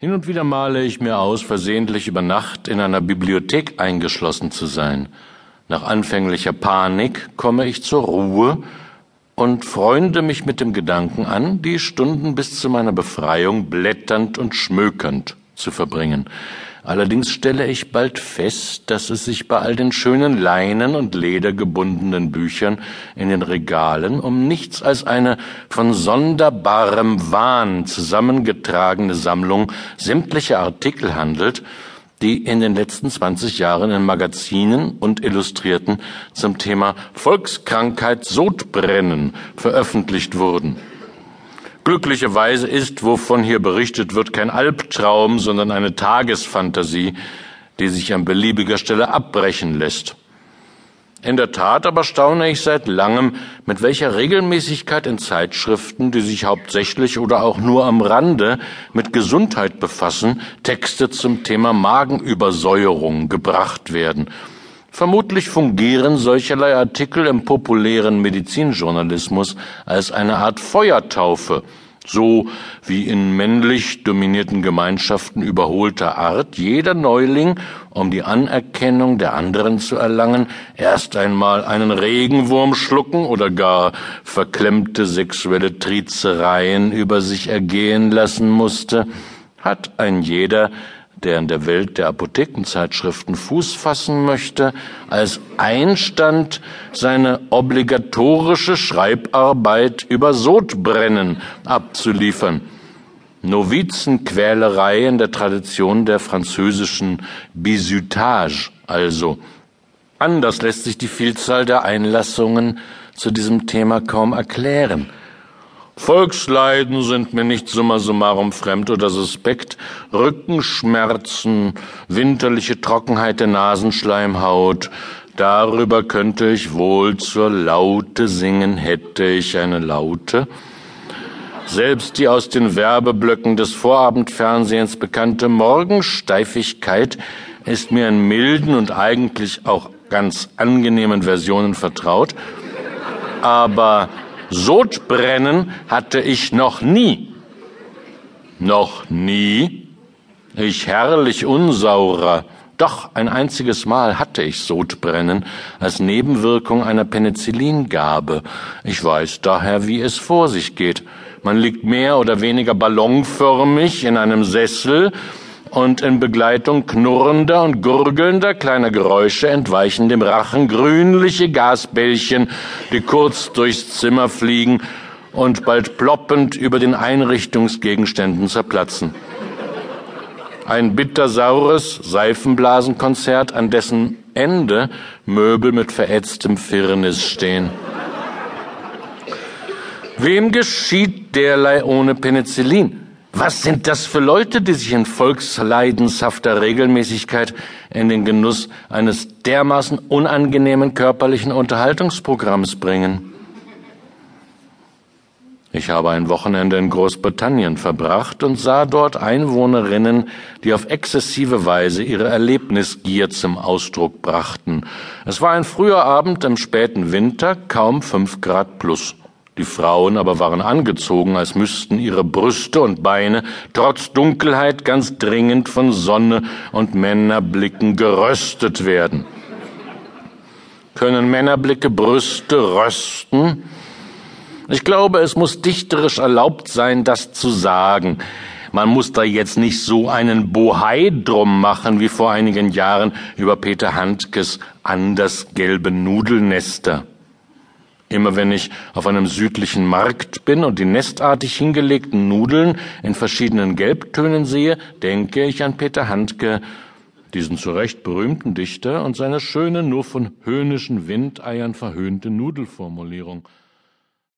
Hin und wieder male ich mir aus, versehentlich über Nacht in einer Bibliothek eingeschlossen zu sein. Nach anfänglicher Panik komme ich zur Ruhe und freunde mich mit dem Gedanken an, die Stunden bis zu meiner Befreiung blätternd und schmökernd zu verbringen. Allerdings stelle ich bald fest, dass es sich bei all den schönen Leinen und ledergebundenen Büchern in den Regalen um nichts als eine von sonderbarem Wahn zusammengetragene Sammlung sämtlicher Artikel handelt, die in den letzten 20 Jahren in Magazinen und Illustrierten zum Thema Volkskrankheit Sodbrennen veröffentlicht wurden. Glücklicherweise ist, wovon hier berichtet wird, kein Albtraum, sondern eine Tagesfantasie, die sich an beliebiger Stelle abbrechen lässt. In der Tat aber staune ich seit langem, mit welcher Regelmäßigkeit in Zeitschriften, die sich hauptsächlich oder auch nur am Rande mit Gesundheit befassen, Texte zum Thema Magenübersäuerung gebracht werden Vermutlich fungieren solcherlei Artikel im populären Medizinjournalismus als eine Art Feuertaufe, so wie in männlich dominierten Gemeinschaften überholter Art jeder Neuling, um die Anerkennung der anderen zu erlangen, erst einmal einen Regenwurm schlucken oder gar verklemmte sexuelle Trizereien über sich ergehen lassen musste, hat ein jeder der in der Welt der Apothekenzeitschriften Fuß fassen möchte, als Einstand seine obligatorische Schreibarbeit über Sodbrennen abzuliefern. Novizenquälerei in der Tradition der französischen Bisutage also. Anders lässt sich die Vielzahl der Einlassungen zu diesem Thema kaum erklären. Volksleiden sind mir nicht summa summarum fremd oder suspekt. Rückenschmerzen, winterliche Trockenheit der Nasenschleimhaut, darüber könnte ich wohl zur Laute singen, hätte ich eine Laute. Selbst die aus den Werbeblöcken des Vorabendfernsehens bekannte Morgensteifigkeit ist mir in milden und eigentlich auch ganz angenehmen Versionen vertraut. Aber Sodbrennen hatte ich noch nie. Noch nie? Ich herrlich unsaurer. Doch ein einziges Mal hatte ich Sodbrennen als Nebenwirkung einer Penicillingabe. Ich weiß daher, wie es vor sich geht. Man liegt mehr oder weniger ballonförmig in einem Sessel und in Begleitung knurrender und gurgelnder kleiner Geräusche entweichen dem Rachen grünliche Gasbällchen, die kurz durchs Zimmer fliegen und bald ploppend über den Einrichtungsgegenständen zerplatzen. Ein bittersaures Seifenblasenkonzert, an dessen Ende Möbel mit verätztem Firnis stehen. Wem geschieht derlei ohne Penicillin? Was sind das für Leute, die sich in volksleidenshafter Regelmäßigkeit in den Genuss eines dermaßen unangenehmen körperlichen Unterhaltungsprogramms bringen? Ich habe ein Wochenende in Großbritannien verbracht und sah dort Einwohnerinnen, die auf exzessive Weise ihre Erlebnisgier zum Ausdruck brachten. Es war ein früher Abend im späten Winter, kaum fünf Grad plus. Die Frauen aber waren angezogen, als müssten ihre Brüste und Beine trotz Dunkelheit ganz dringend von Sonne und Männerblicken geröstet werden. Können Männerblicke Brüste rösten? Ich glaube, es muss dichterisch erlaubt sein, das zu sagen. Man muss da jetzt nicht so einen Bohai drum machen wie vor einigen Jahren über Peter Handkes andersgelbe Nudelnester. Immer wenn ich auf einem südlichen Markt bin und die nestartig hingelegten Nudeln in verschiedenen Gelbtönen sehe, denke ich an Peter Handke, diesen zu Recht berühmten Dichter und seine schöne, nur von höhnischen Windeiern verhöhnte Nudelformulierung –